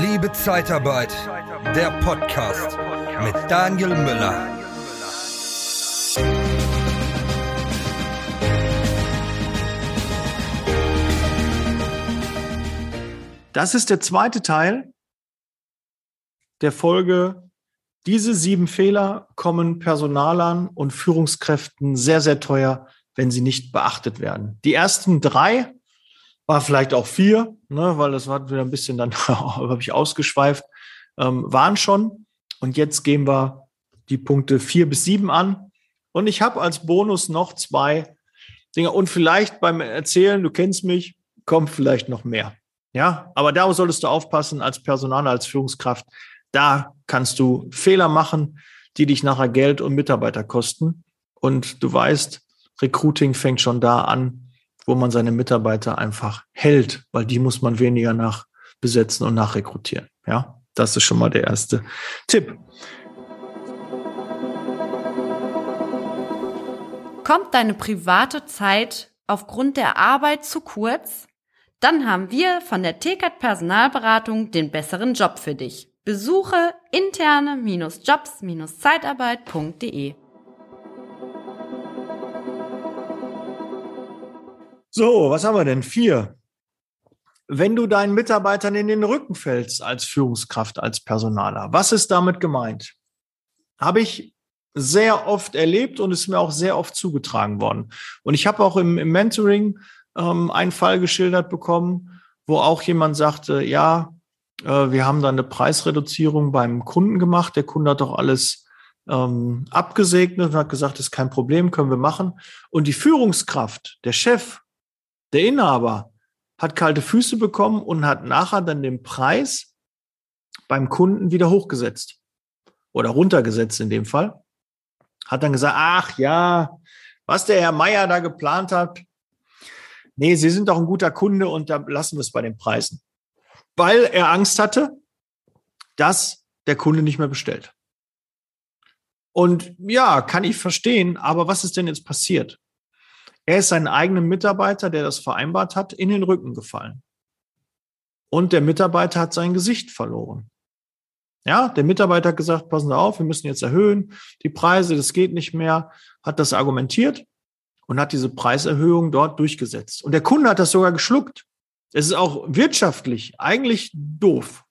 Liebe Zeitarbeit, der Podcast mit Daniel Müller. Das ist der zweite Teil der Folge. Diese sieben Fehler kommen Personalern und Führungskräften sehr, sehr teuer, wenn sie nicht beachtet werden. Die ersten drei war vielleicht auch vier, ne, weil das war wieder ein bisschen dann, habe ich ausgeschweift, ähm, waren schon. Und jetzt gehen wir die Punkte vier bis sieben an. Und ich habe als Bonus noch zwei Dinge. Und vielleicht beim Erzählen, du kennst mich, kommt vielleicht noch mehr. Ja, aber da solltest du aufpassen als Personaler, als Führungskraft. Da kannst du Fehler machen, die dich nachher Geld und Mitarbeiter kosten. Und du weißt, Recruiting fängt schon da an, wo man seine Mitarbeiter einfach hält, weil die muss man weniger nach besetzen und nachrekrutieren. Ja, das ist schon mal der erste Tipp. Kommt deine private Zeit aufgrund der Arbeit zu kurz? Dann haben wir von der TKAT Personalberatung den besseren Job für dich. Besuche interne-jobs-zeitarbeit.de. So, was haben wir denn? Vier. Wenn du deinen Mitarbeitern in den Rücken fällst als Führungskraft, als Personaler, was ist damit gemeint? Habe ich sehr oft erlebt und ist mir auch sehr oft zugetragen worden. Und ich habe auch im, im Mentoring ähm, einen Fall geschildert bekommen, wo auch jemand sagte, ja, äh, wir haben da eine Preisreduzierung beim Kunden gemacht. Der Kunde hat doch alles ähm, abgesegnet und hat gesagt, ist kein Problem, können wir machen. Und die Führungskraft, der Chef, der Inhaber hat kalte Füße bekommen und hat nachher dann den Preis beim Kunden wieder hochgesetzt oder runtergesetzt in dem Fall. Hat dann gesagt, ach ja, was der Herr Meier da geplant hat, nee, Sie sind doch ein guter Kunde und da lassen wir es bei den Preisen. Weil er Angst hatte, dass der Kunde nicht mehr bestellt. Und ja, kann ich verstehen, aber was ist denn jetzt passiert? Er ist seinen eigenen Mitarbeiter, der das vereinbart hat, in den Rücken gefallen. Und der Mitarbeiter hat sein Gesicht verloren. Ja, der Mitarbeiter hat gesagt, passen Sie auf, wir müssen jetzt erhöhen, die Preise, das geht nicht mehr, hat das argumentiert und hat diese Preiserhöhung dort durchgesetzt. Und der Kunde hat das sogar geschluckt. Es ist auch wirtschaftlich eigentlich doof.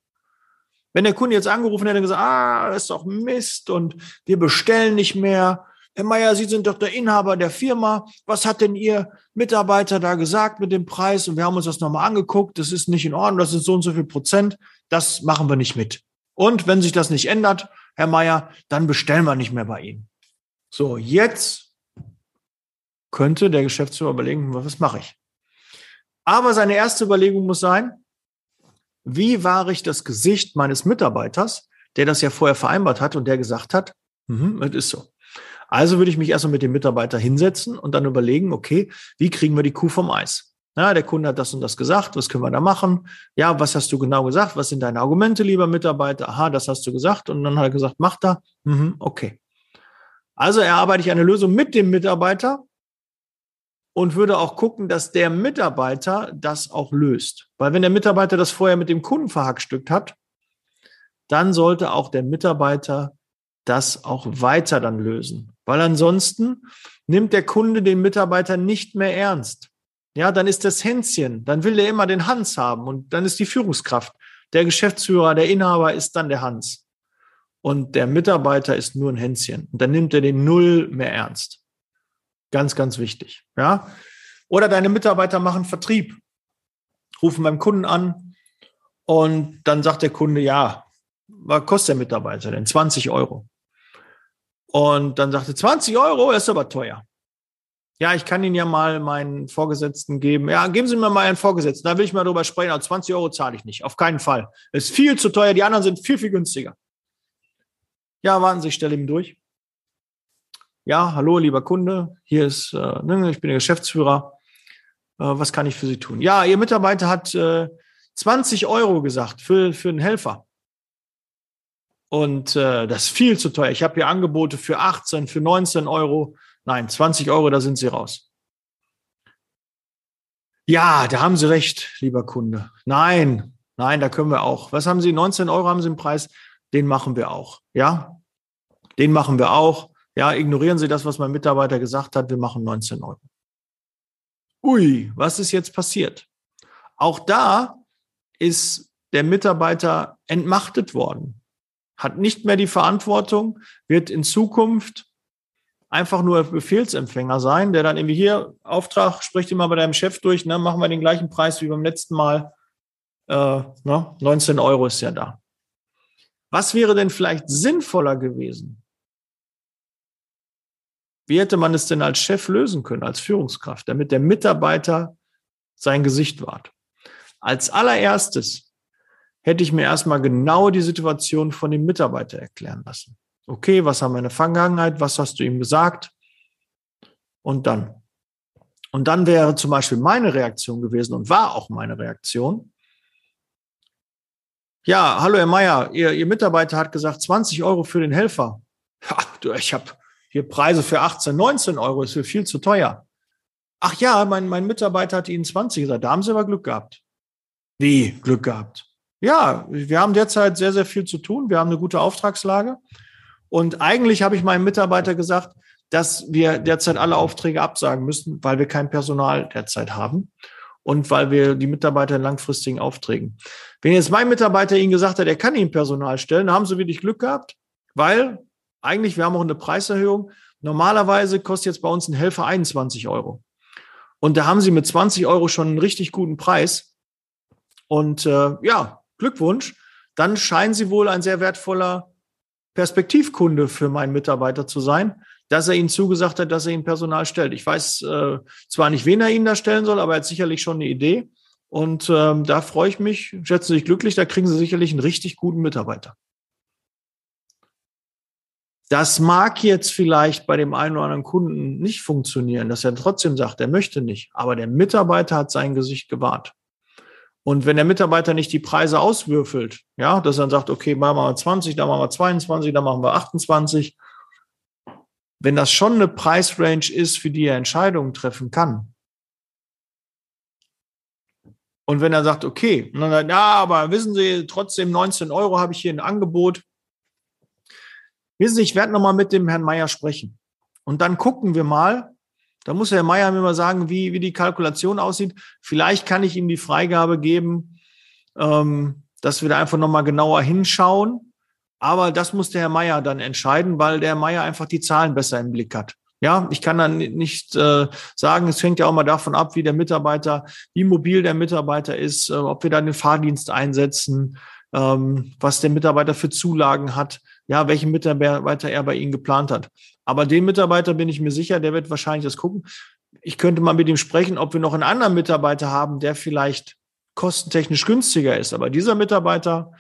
Wenn der Kunde jetzt angerufen hätte und gesagt, ah, das ist doch Mist und wir bestellen nicht mehr Herr Meier, Sie sind doch der Inhaber der Firma. Was hat denn Ihr Mitarbeiter da gesagt mit dem Preis? Und wir haben uns das nochmal angeguckt. Das ist nicht in Ordnung. Das ist so und so viel Prozent. Das machen wir nicht mit. Und wenn sich das nicht ändert, Herr Meier, dann bestellen wir nicht mehr bei Ihnen. So, jetzt könnte der Geschäftsführer überlegen, was mache ich? Aber seine erste Überlegung muss sein, wie wahre ich das Gesicht meines Mitarbeiters, der das ja vorher vereinbart hat und der gesagt hat, mhm, das ist so. Also würde ich mich erstmal mit dem Mitarbeiter hinsetzen und dann überlegen, okay, wie kriegen wir die Kuh vom Eis? Ja, der Kunde hat das und das gesagt, was können wir da machen? Ja, was hast du genau gesagt? Was sind deine Argumente, lieber Mitarbeiter? Aha, das hast du gesagt. Und dann hat er gesagt, mach da. Mhm, okay. Also erarbeite ich eine Lösung mit dem Mitarbeiter und würde auch gucken, dass der Mitarbeiter das auch löst. Weil wenn der Mitarbeiter das vorher mit dem Kunden verhackstückt hat, dann sollte auch der Mitarbeiter das auch weiter dann lösen. Weil ansonsten nimmt der Kunde den Mitarbeiter nicht mehr ernst. Ja, dann ist das Hänschen, dann will er immer den Hans haben und dann ist die Führungskraft. Der Geschäftsführer, der Inhaber ist dann der Hans. Und der Mitarbeiter ist nur ein Hänschen. Und dann nimmt er den Null mehr ernst. Ganz, ganz wichtig. Ja. Oder deine Mitarbeiter machen Vertrieb, rufen beim Kunden an und dann sagt der Kunde, ja, was kostet der Mitarbeiter denn? 20 Euro. Und dann sagte 20 Euro, ist aber teuer. Ja, ich kann Ihnen ja mal meinen Vorgesetzten geben. Ja, geben Sie mir mal einen Vorgesetzten. Da will ich mal drüber sprechen. Also 20 Euro zahle ich nicht. Auf keinen Fall. ist viel zu teuer. Die anderen sind viel, viel günstiger. Ja, warten Sie, ich stelle ihm durch. Ja, hallo, lieber Kunde. Hier ist, äh, ne, ich bin der Geschäftsführer. Äh, was kann ich für Sie tun? Ja, Ihr Mitarbeiter hat äh, 20 Euro gesagt für, für einen Helfer. Und äh, das ist viel zu teuer. Ich habe hier Angebote für 18, für 19 Euro. Nein, 20 Euro, da sind Sie raus. Ja, da haben Sie recht, lieber Kunde. Nein, Nein, da können wir auch. Was haben Sie? 19 Euro haben Sie im Preis? Den machen wir auch. Ja, den machen wir auch. Ja, ignorieren Sie das, was mein Mitarbeiter gesagt hat. Wir machen 19 Euro. Ui, was ist jetzt passiert? Auch da ist der Mitarbeiter entmachtet worden, hat nicht mehr die Verantwortung, wird in Zukunft einfach nur Befehlsempfänger sein, der dann irgendwie hier Auftrag, spricht immer bei deinem Chef durch, ne, machen wir den gleichen Preis wie beim letzten Mal. Äh, ne, 19 Euro ist ja da. Was wäre denn vielleicht sinnvoller gewesen? Wie hätte man es denn als Chef lösen können, als Führungskraft, damit der Mitarbeiter sein Gesicht wahrt? Als allererstes hätte ich mir erstmal genau die Situation von dem Mitarbeiter erklären lassen. Okay, was in der Vergangenheit? Was hast du ihm gesagt? Und dann. Und dann wäre zum Beispiel meine Reaktion gewesen und war auch meine Reaktion. Ja, hallo Herr Meier, Ihr, Ihr Mitarbeiter hat gesagt 20 Euro für den Helfer. Ja, du, ich habe hier Preise für 18, 19 Euro, ist für viel zu teuer. Ach ja, mein, mein Mitarbeiter hat Ihnen 20 gesagt, da haben Sie aber Glück gehabt. Wie Glück gehabt? Ja, wir haben derzeit sehr, sehr viel zu tun. Wir haben eine gute Auftragslage. Und eigentlich habe ich meinem Mitarbeiter gesagt, dass wir derzeit alle Aufträge absagen müssen, weil wir kein Personal derzeit haben und weil wir die Mitarbeiter in langfristigen Aufträgen. Wenn jetzt mein Mitarbeiter Ihnen gesagt hat, er kann Ihnen Personal stellen, haben Sie wirklich Glück gehabt, weil eigentlich, wir haben auch eine Preiserhöhung. Normalerweise kostet jetzt bei uns ein Helfer 21 Euro. Und da haben Sie mit 20 Euro schon einen richtig guten Preis. Und äh, ja, Glückwunsch. Dann scheinen Sie wohl ein sehr wertvoller Perspektivkunde für meinen Mitarbeiter zu sein, dass er Ihnen zugesagt hat, dass er Ihnen Personal stellt. Ich weiß äh, zwar nicht, wen er Ihnen da stellen soll, aber er hat sicherlich schon eine Idee. Und ähm, da freue ich mich, schätzen Sie sich glücklich, da kriegen Sie sicherlich einen richtig guten Mitarbeiter. Das mag jetzt vielleicht bei dem einen oder anderen Kunden nicht funktionieren, dass er trotzdem sagt, er möchte nicht. Aber der Mitarbeiter hat sein Gesicht gewahrt. Und wenn der Mitarbeiter nicht die Preise auswürfelt, ja, dass er dann sagt, okay, machen wir 20, dann machen wir 22, dann machen wir 28. Wenn das schon eine Preisrange ist, für die er Entscheidungen treffen kann. Und wenn er sagt, okay, dann sagt, ja, aber wissen Sie, trotzdem 19 Euro habe ich hier ein Angebot, Wissen Sie, ich werde nochmal mit dem Herrn Meier sprechen. Und dann gucken wir mal. Da muss Herr Meier mir mal sagen, wie, wie die Kalkulation aussieht. Vielleicht kann ich ihm die Freigabe geben, ähm, dass wir da einfach nochmal genauer hinschauen. Aber das muss der Herr Meier dann entscheiden, weil der Herr Meier einfach die Zahlen besser im Blick hat. Ja, ich kann dann nicht äh, sagen, es hängt ja auch mal davon ab, wie der Mitarbeiter, wie mobil der Mitarbeiter ist, äh, ob wir da den Fahrdienst einsetzen, ähm, was der Mitarbeiter für Zulagen hat ja, welchen Mitarbeiter er bei Ihnen geplant hat. Aber den Mitarbeiter bin ich mir sicher, der wird wahrscheinlich das gucken. Ich könnte mal mit ihm sprechen, ob wir noch einen anderen Mitarbeiter haben, der vielleicht kostentechnisch günstiger ist. Aber dieser Mitarbeiter,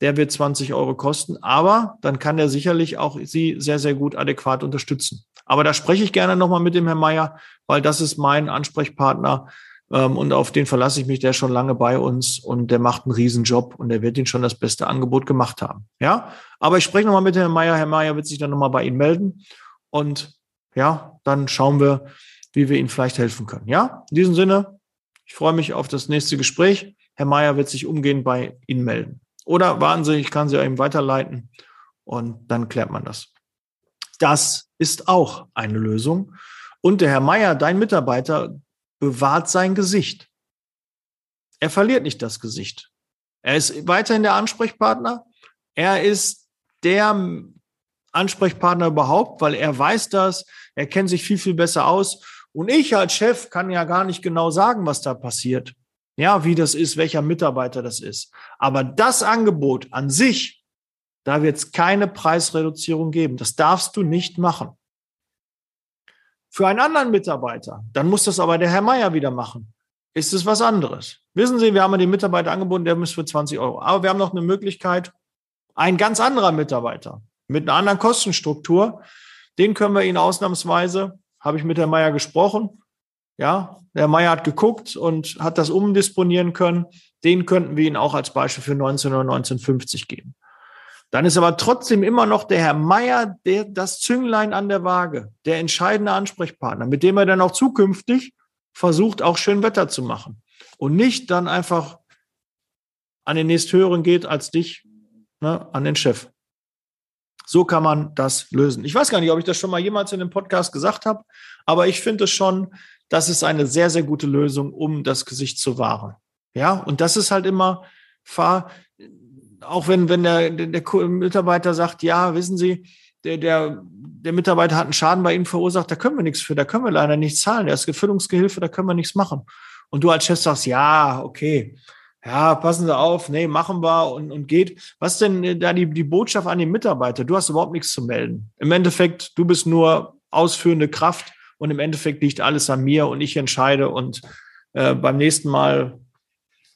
der wird 20 Euro kosten. Aber dann kann er sicherlich auch Sie sehr, sehr gut adäquat unterstützen. Aber da spreche ich gerne nochmal mit dem Herrn Meier, weil das ist mein Ansprechpartner ähm, und auf den verlasse ich mich, der ist schon lange bei uns und der macht einen Riesenjob und der wird Ihnen schon das beste Angebot gemacht haben. Ja, aber ich spreche nochmal mit Herrn Meier. Herr Meier wird sich dann nochmal bei Ihnen melden und ja, dann schauen wir, wie wir Ihnen vielleicht helfen können. Ja, in diesem Sinne, ich freue mich auf das nächste Gespräch. Herr Meier wird sich umgehend bei Ihnen melden. Oder warten Sie, ich kann Sie eben weiterleiten und dann klärt man das. Das ist auch eine Lösung. Und der Herr Meier, dein Mitarbeiter, bewahrt sein Gesicht. Er verliert nicht das Gesicht. Er ist weiterhin der Ansprechpartner. Er ist der Ansprechpartner überhaupt, weil er weiß das. Er kennt sich viel, viel besser aus. Und ich als Chef kann ja gar nicht genau sagen, was da passiert. Ja, wie das ist, welcher Mitarbeiter das ist. Aber das Angebot an sich, da wird es keine Preisreduzierung geben. Das darfst du nicht machen für einen anderen Mitarbeiter, dann muss das aber der Herr Meier wieder machen. Ist es was anderes? Wissen Sie, wir haben den Mitarbeiter angeboten, der muss für 20 Euro. Aber wir haben noch eine Möglichkeit, ein ganz anderer Mitarbeiter mit einer anderen Kostenstruktur, den können wir Ihnen ausnahmsweise, habe ich mit Herrn Meier gesprochen, ja, der Meier hat geguckt und hat das umdisponieren können. Den könnten wir Ihnen auch als Beispiel für 19 oder 1950 geben. Dann ist aber trotzdem immer noch der Herr Meier der, das Zünglein an der Waage, der entscheidende Ansprechpartner, mit dem er dann auch zukünftig versucht, auch schön Wetter zu machen. Und nicht dann einfach an den nächsthöheren geht als dich ne, an den Chef. So kann man das lösen. Ich weiß gar nicht, ob ich das schon mal jemals in einem Podcast gesagt habe, aber ich finde es schon, das ist eine sehr, sehr gute Lösung, um das Gesicht zu wahren. Ja, und das ist halt immer, fahr, auch wenn, wenn der, der, Mitarbeiter sagt, ja, wissen Sie, der, der, der Mitarbeiter hat einen Schaden bei Ihnen verursacht, da können wir nichts für, da können wir leider nichts zahlen, der ist Gefüllungsgehilfe, da können wir nichts machen. Und du als Chef sagst, ja, okay, ja, passen Sie auf, nee, machen wir und, und geht. Was denn da die, die Botschaft an den Mitarbeiter? Du hast überhaupt nichts zu melden. Im Endeffekt, du bist nur ausführende Kraft und im Endeffekt liegt alles an mir und ich entscheide und äh, beim nächsten Mal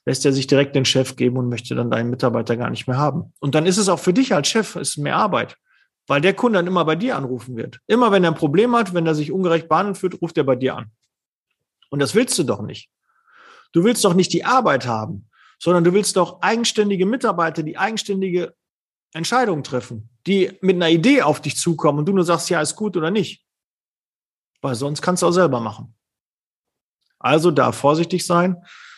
lässt er sich direkt den Chef geben und möchte dann deinen Mitarbeiter gar nicht mehr haben. Und dann ist es auch für dich als Chef ist mehr Arbeit, weil der Kunde dann immer bei dir anrufen wird. Immer wenn er ein Problem hat, wenn er sich ungerecht behandelt fühlt, ruft er bei dir an. Und das willst du doch nicht. Du willst doch nicht die Arbeit haben, sondern du willst doch eigenständige Mitarbeiter, die eigenständige Entscheidungen treffen, die mit einer Idee auf dich zukommen und du nur sagst, ja, ist gut oder nicht. Weil sonst kannst du auch selber machen. Also da vorsichtig sein,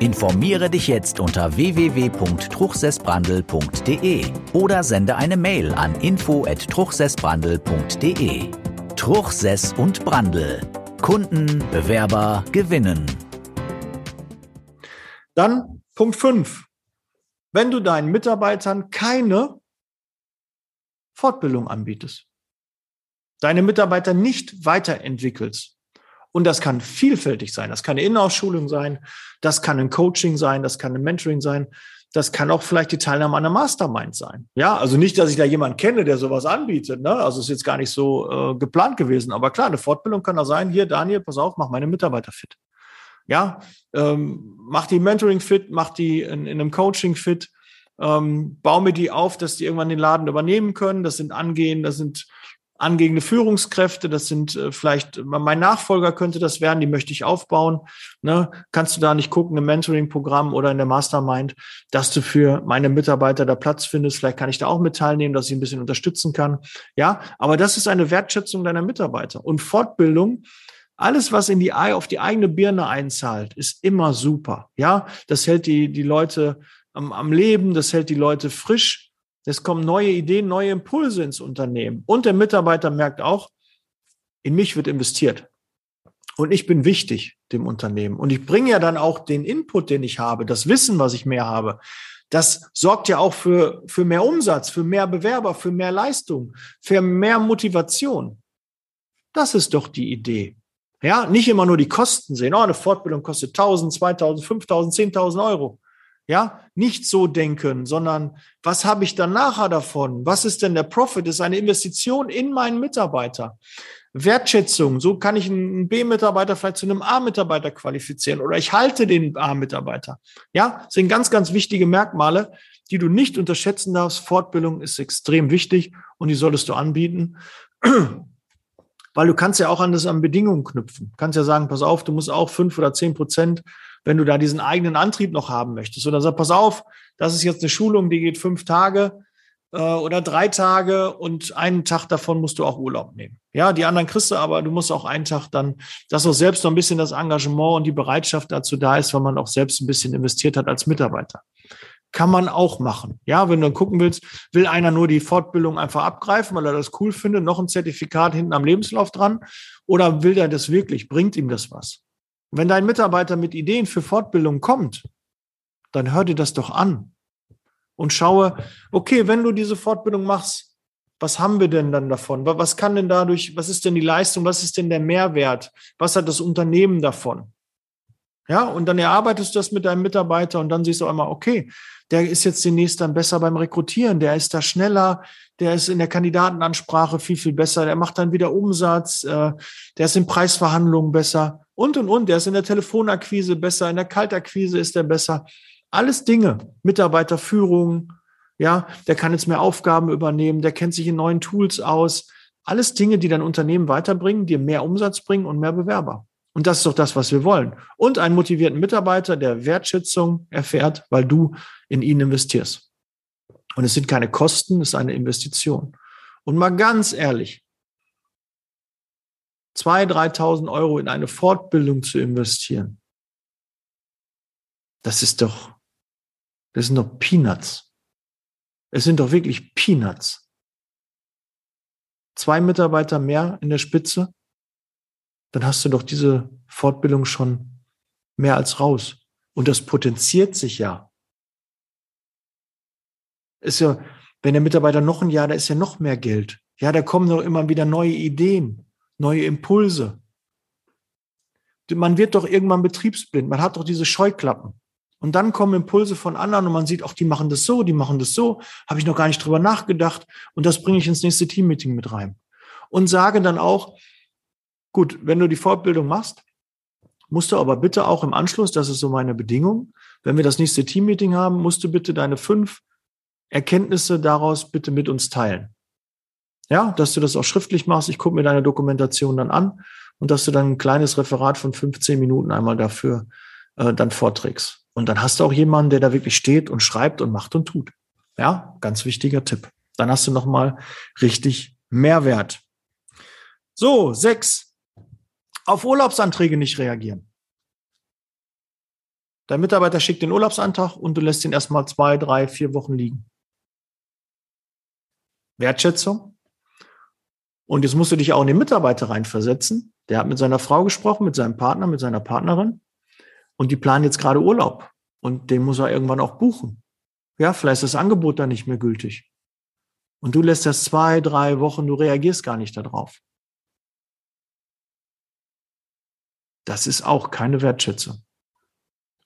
Informiere dich jetzt unter www.truchsessbrandl.de oder sende eine Mail an info@truchsessbrandl.de. Truchsess und Brandl. Kunden, Bewerber gewinnen. Dann Punkt 5. Wenn du deinen Mitarbeitern keine Fortbildung anbietest, deine Mitarbeiter nicht weiterentwickelst, und das kann vielfältig sein. Das kann eine Innenausschulung sein, das kann ein Coaching sein, das kann ein Mentoring sein, das kann auch vielleicht die Teilnahme an einer Mastermind sein. Ja, also nicht, dass ich da jemanden kenne, der sowas anbietet. Ne? Also ist jetzt gar nicht so äh, geplant gewesen. Aber klar, eine Fortbildung kann da sein. Hier, Daniel, pass auf, mach meine Mitarbeiter fit. Ja, ähm, mach die Mentoring fit, mach die in, in einem Coaching fit, ähm, baue mir die auf, dass die irgendwann den Laden übernehmen können. Das sind angehen, das sind angehende Führungskräfte, das sind äh, vielleicht, mein Nachfolger könnte das werden, die möchte ich aufbauen. Ne? Kannst du da nicht gucken im Mentoring-Programm oder in der Mastermind, dass du für meine Mitarbeiter da Platz findest? Vielleicht kann ich da auch mit teilnehmen, dass ich ein bisschen unterstützen kann. Ja, aber das ist eine Wertschätzung deiner Mitarbeiter. Und Fortbildung alles, was in die auf die eigene Birne einzahlt, ist immer super. Ja, das hält die, die Leute am, am Leben, das hält die Leute frisch. Es kommen neue Ideen, neue Impulse ins Unternehmen. Und der Mitarbeiter merkt auch, in mich wird investiert. Und ich bin wichtig dem Unternehmen. Und ich bringe ja dann auch den Input, den ich habe, das Wissen, was ich mehr habe. Das sorgt ja auch für, für mehr Umsatz, für mehr Bewerber, für mehr Leistung, für mehr Motivation. Das ist doch die Idee. Ja, nicht immer nur die Kosten sehen. Oh, eine Fortbildung kostet 1000, 2000, 5000, 10.000 Euro. Ja, nicht so denken, sondern was habe ich dann nachher davon? Was ist denn der Profit? Das ist eine Investition in meinen Mitarbeiter. Wertschätzung, so kann ich einen B-Mitarbeiter vielleicht zu einem A-Mitarbeiter qualifizieren oder ich halte den A-Mitarbeiter. Ja, sind ganz, ganz wichtige Merkmale, die du nicht unterschätzen darfst. Fortbildung ist extrem wichtig und die solltest du anbieten. Weil du kannst ja auch an das an Bedingungen knüpfen. Du kannst ja sagen, pass auf, du musst auch fünf oder zehn Prozent wenn du da diesen eigenen Antrieb noch haben möchtest. Oder sag, pass auf, das ist jetzt eine Schulung, die geht fünf Tage äh, oder drei Tage und einen Tag davon musst du auch Urlaub nehmen. Ja, die anderen kriegst du, aber du musst auch einen Tag dann, dass auch selbst noch ein bisschen das Engagement und die Bereitschaft dazu da ist, weil man auch selbst ein bisschen investiert hat als Mitarbeiter. Kann man auch machen. Ja, wenn du dann gucken willst, will einer nur die Fortbildung einfach abgreifen, weil er das cool findet, noch ein Zertifikat hinten am Lebenslauf dran, oder will der das wirklich? Bringt ihm das was? Wenn dein Mitarbeiter mit Ideen für Fortbildung kommt, dann hör dir das doch an und schaue, okay, wenn du diese Fortbildung machst, was haben wir denn dann davon? Was kann denn dadurch, was ist denn die Leistung? Was ist denn der Mehrwert? Was hat das Unternehmen davon? Ja, und dann erarbeitest du das mit deinem Mitarbeiter und dann siehst du einmal, okay, der ist jetzt demnächst dann besser beim Rekrutieren, der ist da schneller, der ist in der Kandidatenansprache viel, viel besser, der macht dann wieder Umsatz, äh, der ist in Preisverhandlungen besser und und und, der ist in der Telefonakquise besser, in der Kaltakquise ist er besser. Alles Dinge, Mitarbeiterführung, ja, der kann jetzt mehr Aufgaben übernehmen, der kennt sich in neuen Tools aus. Alles Dinge, die dein Unternehmen weiterbringen, dir mehr Umsatz bringen und mehr Bewerber. Und das ist doch das, was wir wollen. Und einen motivierten Mitarbeiter, der Wertschätzung erfährt, weil du in ihn investierst. Und es sind keine Kosten, es ist eine Investition. Und mal ganz ehrlich, 2.000, 3.000 Euro in eine Fortbildung zu investieren, das ist doch, das sind doch Peanuts. Es sind doch wirklich Peanuts. Zwei Mitarbeiter mehr in der Spitze, dann hast du doch diese Fortbildung schon mehr als raus. Und das potenziert sich ja. Ist ja, wenn der Mitarbeiter noch ein Jahr, da ist ja noch mehr Geld. Ja, da kommen doch immer wieder neue Ideen, neue Impulse. Man wird doch irgendwann betriebsblind. Man hat doch diese Scheuklappen. Und dann kommen Impulse von anderen und man sieht, auch die machen das so, die machen das so, habe ich noch gar nicht drüber nachgedacht. Und das bringe ich ins nächste Teammeeting mit rein. Und sage dann auch, gut, wenn du die Fortbildung machst, musst du aber bitte auch im Anschluss, das ist so meine Bedingung, wenn wir das nächste Teammeeting haben, musst du bitte deine fünf Erkenntnisse daraus bitte mit uns teilen. Ja, dass du das auch schriftlich machst. Ich gucke mir deine Dokumentation dann an und dass du dann ein kleines Referat von 15 Minuten einmal dafür äh, dann vorträgst. Und dann hast du auch jemanden, der da wirklich steht und schreibt und macht und tut. Ja, ganz wichtiger Tipp. Dann hast du nochmal richtig Mehrwert. So, sechs. Auf Urlaubsanträge nicht reagieren. Dein Mitarbeiter schickt den Urlaubsantrag und du lässt ihn erstmal zwei, drei, vier Wochen liegen. Wertschätzung. Und jetzt musst du dich auch in den Mitarbeiter reinversetzen. Der hat mit seiner Frau gesprochen, mit seinem Partner, mit seiner Partnerin. Und die planen jetzt gerade Urlaub. Und den muss er irgendwann auch buchen. Ja, vielleicht ist das Angebot dann nicht mehr gültig. Und du lässt das zwei, drei Wochen, du reagierst gar nicht darauf. Das ist auch keine Wertschätzung.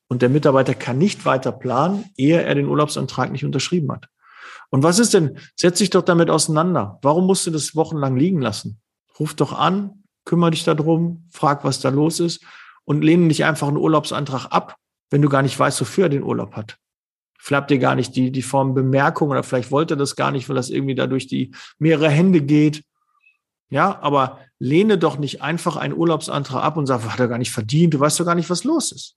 Und der Mitarbeiter kann nicht weiter planen, ehe er den Urlaubsantrag nicht unterschrieben hat. Und was ist denn? Setz dich doch damit auseinander. Warum musst du das wochenlang liegen lassen? Ruf doch an, kümmere dich darum, frag, was da los ist und lehne nicht einfach einen Urlaubsantrag ab, wenn du gar nicht weißt, wofür er den Urlaub hat. Vielleicht ihr gar nicht die, die Form Bemerkung oder vielleicht wollte er das gar nicht, weil das irgendwie dadurch die mehrere Hände geht. Ja, aber lehne doch nicht einfach einen Urlaubsantrag ab und sag, hat er gar nicht verdient, du weißt doch gar nicht, was los ist.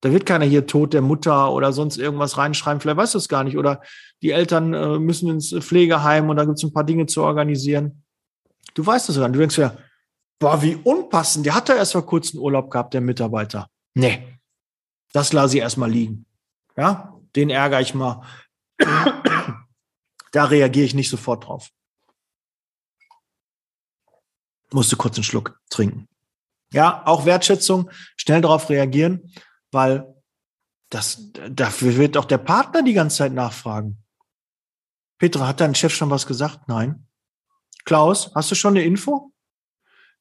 Da wird keiner hier Tod der Mutter oder sonst irgendwas reinschreiben, vielleicht weißt du es gar nicht. Oder die Eltern äh, müssen ins Pflegeheim und da gibt es ein paar Dinge zu organisieren. Du weißt es gar nicht. Du denkst ja, boah, wie unpassend. Der hat da erst vor kurzem Urlaub gehabt, der Mitarbeiter. Nee, das lasse ich erstmal liegen. Ja, den ärgere ich mal. da reagiere ich nicht sofort drauf. Musste kurz einen Schluck trinken. Ja, auch Wertschätzung, schnell darauf reagieren weil das, dafür wird auch der Partner die ganze Zeit nachfragen. Petra, hat dein Chef schon was gesagt? Nein. Klaus, hast du schon eine Info?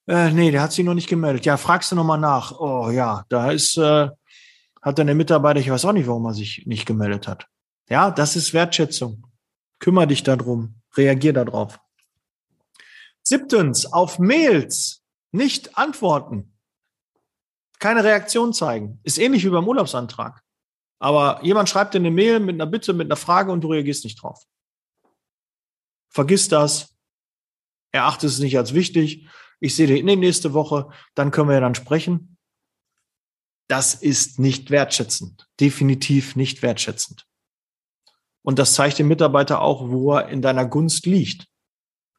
Äh, nee, der hat sich noch nicht gemeldet. Ja, fragst du nochmal nach. Oh ja, da ist, äh, hat dann der Mitarbeiter, ich weiß auch nicht, warum er sich nicht gemeldet hat. Ja, das ist Wertschätzung. Kümmer dich darum. Reagier darauf. Siebtens, auf Mails nicht antworten keine Reaktion zeigen. Ist ähnlich wie beim Urlaubsantrag. Aber jemand schreibt dir eine Mail mit einer Bitte, mit einer Frage und du reagierst nicht drauf. Vergiss das. Erachte es nicht als wichtig. Ich sehe dich nächste Woche. Dann können wir ja dann sprechen. Das ist nicht wertschätzend. Definitiv nicht wertschätzend. Und das zeigt dem Mitarbeiter auch, wo er in deiner Gunst liegt.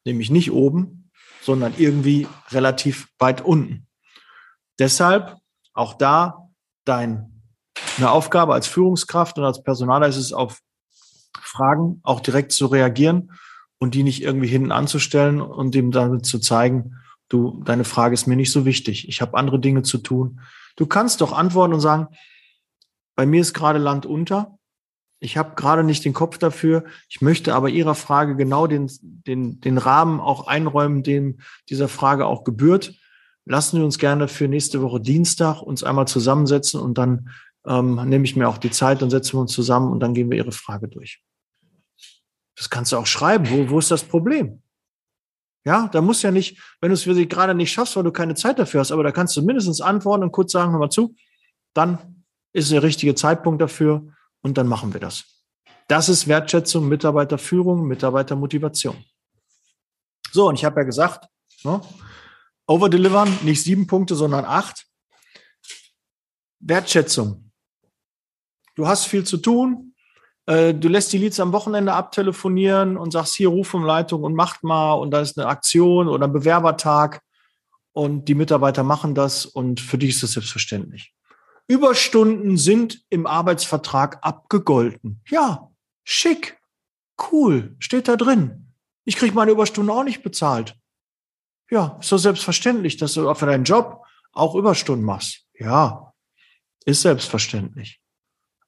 Nämlich nicht oben, sondern irgendwie relativ weit unten. Deshalb auch da deine Aufgabe als Führungskraft und als Personaler ist es auf Fragen auch direkt zu reagieren und die nicht irgendwie hinten anzustellen und dem damit zu zeigen, du, deine Frage ist mir nicht so wichtig. Ich habe andere Dinge zu tun. Du kannst doch antworten und sagen, bei mir ist gerade Land unter. Ich habe gerade nicht den Kopf dafür. Ich möchte aber Ihrer Frage genau den, den, den Rahmen auch einräumen, dem dieser Frage auch gebührt lassen wir uns gerne für nächste Woche Dienstag uns einmal zusammensetzen und dann ähm, nehme ich mir auch die Zeit, dann setzen wir uns zusammen und dann gehen wir Ihre Frage durch. Das kannst du auch schreiben. Wo, wo ist das Problem? Ja, da muss ja nicht, wenn du es für dich gerade nicht schaffst, weil du keine Zeit dafür hast, aber da kannst du mindestens antworten und kurz sagen, hör mal zu, dann ist der richtige Zeitpunkt dafür. Und dann machen wir das. Das ist Wertschätzung, Mitarbeiterführung, Mitarbeitermotivation. So, und ich habe ja gesagt, ne, overdelivern, nicht sieben Punkte, sondern acht. Wertschätzung. Du hast viel zu tun. Äh, du lässt die Leads am Wochenende abtelefonieren und sagst hier Rufumleitung und macht mal und da ist eine Aktion oder ein Bewerbertag und die Mitarbeiter machen das und für dich ist das selbstverständlich. Überstunden sind im Arbeitsvertrag abgegolten. Ja, schick, cool, steht da drin. Ich kriege meine Überstunden auch nicht bezahlt. Ja, ist doch selbstverständlich, dass du für deinen Job auch Überstunden machst. Ja, ist selbstverständlich.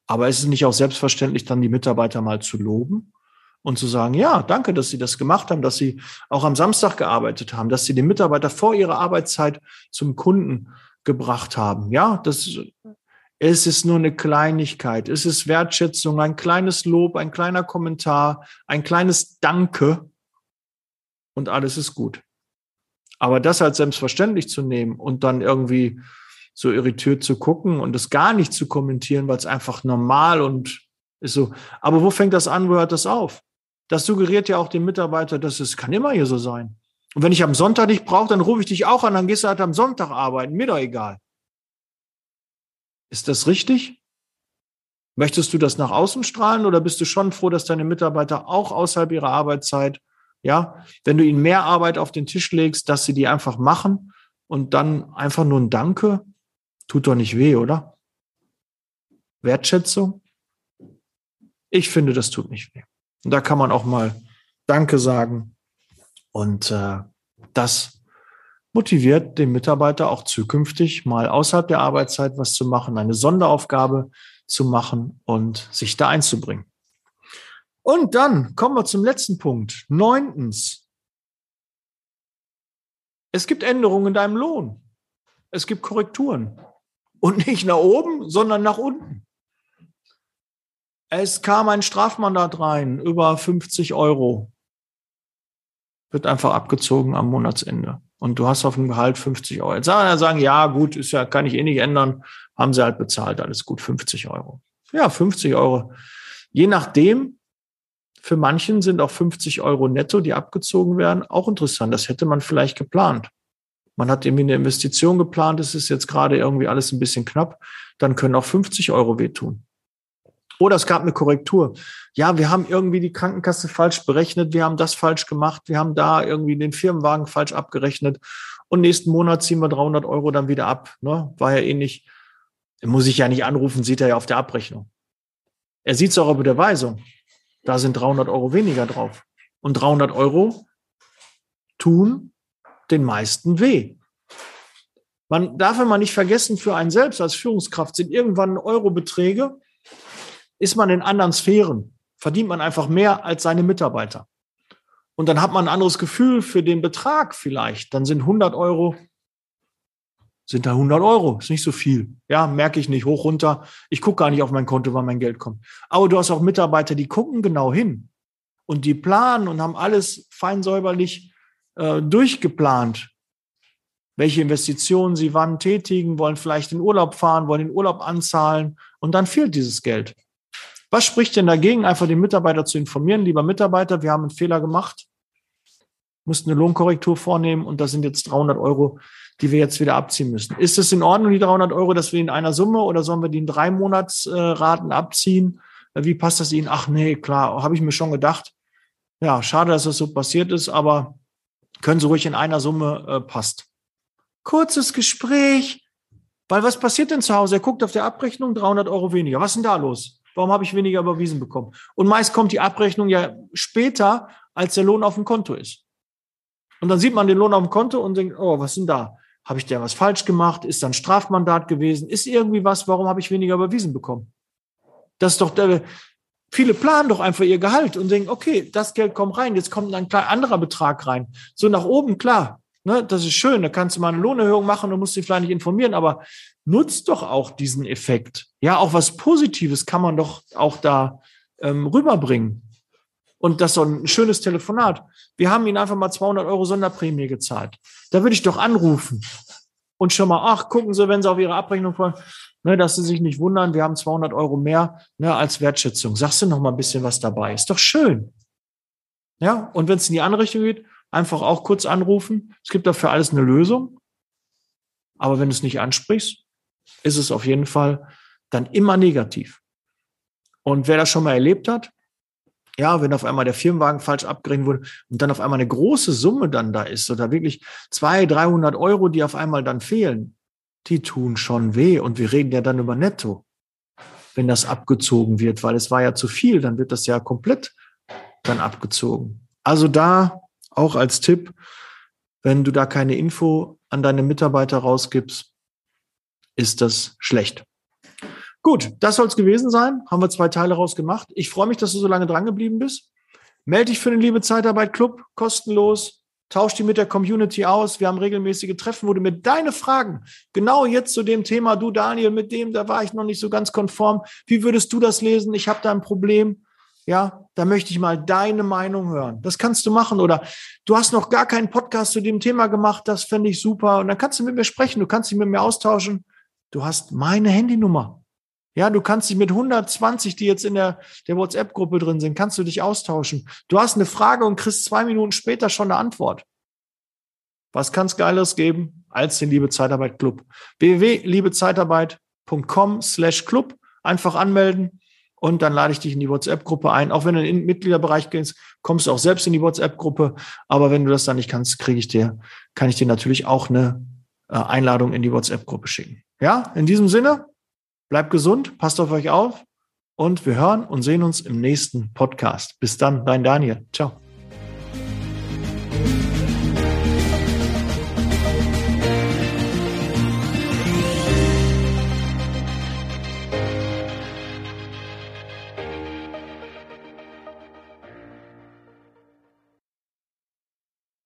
Aber ist es nicht auch selbstverständlich, dann die Mitarbeiter mal zu loben und zu sagen, ja, danke, dass Sie das gemacht haben, dass Sie auch am Samstag gearbeitet haben, dass Sie den Mitarbeiter vor ihrer Arbeitszeit zum Kunden gebracht haben. Ja, das es ist nur eine Kleinigkeit. Es ist Wertschätzung, ein kleines Lob, ein kleiner Kommentar, ein kleines Danke und alles ist gut. Aber das als selbstverständlich zu nehmen und dann irgendwie so irritiert zu gucken und es gar nicht zu kommentieren, weil es einfach normal und ist so. Aber wo fängt das an? Wo hört das auf? Das suggeriert ja auch dem Mitarbeiter, dass es kann immer hier so sein. Und wenn ich am Sonntag dich brauche, dann rufe ich dich auch an, dann gehst du halt am Sonntag arbeiten. Mir doch egal. Ist das richtig? Möchtest du das nach außen strahlen oder bist du schon froh, dass deine Mitarbeiter auch außerhalb ihrer Arbeitszeit, ja, wenn du ihnen mehr Arbeit auf den Tisch legst, dass sie die einfach machen und dann einfach nur ein Danke, tut doch nicht weh, oder? Wertschätzung? Ich finde, das tut nicht weh. Und da kann man auch mal Danke sagen und äh, das motiviert den Mitarbeiter auch zukünftig mal außerhalb der Arbeitszeit was zu machen, eine Sonderaufgabe zu machen und sich da einzubringen. Und dann kommen wir zum letzten Punkt. Neuntens. Es gibt Änderungen in deinem Lohn. Es gibt Korrekturen. Und nicht nach oben, sondern nach unten. Es kam ein Strafmandat rein, über 50 Euro. Wird einfach abgezogen am Monatsende. Und du hast auf dem Gehalt 50 Euro. Jetzt sagen, sagen, ja, gut, ist ja, kann ich eh nicht ändern. Haben sie halt bezahlt, alles gut, 50 Euro. Ja, 50 Euro. Je nachdem, für manchen sind auch 50 Euro netto, die abgezogen werden, auch interessant. Das hätte man vielleicht geplant. Man hat irgendwie eine Investition geplant, es ist jetzt gerade irgendwie alles ein bisschen knapp, dann können auch 50 Euro wehtun. Oder es gab eine Korrektur. Ja, wir haben irgendwie die Krankenkasse falsch berechnet, wir haben das falsch gemacht, wir haben da irgendwie den Firmenwagen falsch abgerechnet und nächsten Monat ziehen wir 300 Euro dann wieder ab. Ne? War ja ähnlich. Eh muss ich ja nicht anrufen, sieht er ja auf der Abrechnung. Er sieht es auch auf der Weisung. Da sind 300 Euro weniger drauf. Und 300 Euro tun den meisten weh. Man darf immer nicht vergessen, für einen selbst als Führungskraft sind irgendwann Eurobeträge, ist man in anderen Sphären, verdient man einfach mehr als seine Mitarbeiter. Und dann hat man ein anderes Gefühl für den Betrag vielleicht. Dann sind 100 Euro, sind da 100 Euro, ist nicht so viel. Ja, merke ich nicht, hoch, runter. Ich gucke gar nicht auf mein Konto, wann mein Geld kommt. Aber du hast auch Mitarbeiter, die gucken genau hin und die planen und haben alles fein säuberlich äh, durchgeplant. Welche Investitionen sie wann tätigen, wollen vielleicht in Urlaub fahren, wollen den Urlaub anzahlen und dann fehlt dieses Geld. Was spricht denn dagegen, einfach den Mitarbeiter zu informieren? Lieber Mitarbeiter, wir haben einen Fehler gemacht, mussten eine Lohnkorrektur vornehmen und das sind jetzt 300 Euro, die wir jetzt wieder abziehen müssen. Ist es in Ordnung, die 300 Euro, dass wir in einer Summe oder sollen wir die in drei Monatsraten abziehen? Wie passt das Ihnen? Ach nee, klar, habe ich mir schon gedacht. Ja, schade, dass das so passiert ist, aber können Sie ruhig in einer Summe äh, passt. Kurzes Gespräch, weil was passiert denn zu Hause? Er guckt auf der Abrechnung 300 Euro weniger. Was ist denn da los? Warum habe ich weniger überwiesen bekommen? Und meist kommt die Abrechnung ja später, als der Lohn auf dem Konto ist. Und dann sieht man den Lohn auf dem Konto und denkt, oh, was denn da? Habe ich da was falsch gemacht? Ist da ein Strafmandat gewesen? Ist irgendwie was? Warum habe ich weniger überwiesen bekommen? Das ist doch der, viele planen doch einfach ihr Gehalt und denken, okay, das Geld kommt rein, jetzt kommt ein anderer Betrag rein. So nach oben, klar, ne, das ist schön, da kannst du mal eine Lohnerhöhung machen und musst dich vielleicht nicht informieren, aber nutzt doch auch diesen Effekt. Ja, auch was Positives kann man doch auch da ähm, rüberbringen. Und das ist so ein schönes Telefonat. Wir haben Ihnen einfach mal 200 Euro Sonderprämie gezahlt. Da würde ich doch anrufen und schon mal, ach, gucken Sie, wenn Sie auf Ihre Abrechnung folgen. ne, dass sie sich nicht wundern, wir haben 200 Euro mehr ne, als Wertschätzung. Sagst du noch mal ein bisschen was dabei? Ist doch schön. Ja, und wenn es in die andere Richtung geht, einfach auch kurz anrufen. Es gibt dafür alles eine Lösung. Aber wenn du es nicht ansprichst, ist es auf jeden Fall dann immer negativ. Und wer das schon mal erlebt hat, ja, wenn auf einmal der Firmenwagen falsch abgerechnet wurde und dann auf einmal eine große Summe dann da ist oder wirklich zwei, 300 Euro, die auf einmal dann fehlen, die tun schon weh. Und wir reden ja dann über Netto, wenn das abgezogen wird, weil es war ja zu viel, dann wird das ja komplett dann abgezogen. Also da auch als Tipp, wenn du da keine Info an deine Mitarbeiter rausgibst, ist das schlecht. Gut, das soll es gewesen sein. Haben wir zwei Teile rausgemacht. Ich freue mich, dass du so lange dran geblieben bist. Melde dich für den Liebe Zeitarbeit Club, kostenlos. Tausch die mit der Community aus. Wir haben regelmäßige Treffen, wo du mir deine Fragen, genau jetzt zu dem Thema, du Daniel, mit dem, da war ich noch nicht so ganz konform. Wie würdest du das lesen? Ich habe da ein Problem. Ja, da möchte ich mal deine Meinung hören. Das kannst du machen. Oder du hast noch gar keinen Podcast zu dem Thema gemacht. Das fände ich super. Und dann kannst du mit mir sprechen. Du kannst dich mit mir austauschen. Du hast meine Handynummer. Ja, du kannst dich mit 120, die jetzt in der, der WhatsApp-Gruppe drin sind, kannst du dich austauschen. Du hast eine Frage und kriegst zwei Minuten später schon eine Antwort. Was kann es Geiles geben als den Liebe Zeitarbeit Club? www.liebezeitarbeit.com slash Club. Einfach anmelden und dann lade ich dich in die WhatsApp-Gruppe ein. Auch wenn du in den Mitgliederbereich gehst, kommst du auch selbst in die WhatsApp-Gruppe. Aber wenn du das dann nicht kannst, kriege ich dir, kann ich dir natürlich auch eine äh, Einladung in die WhatsApp-Gruppe schicken. Ja, in diesem Sinne, Bleibt gesund, passt auf euch auf und wir hören und sehen uns im nächsten Podcast. Bis dann, dein Daniel. Ciao.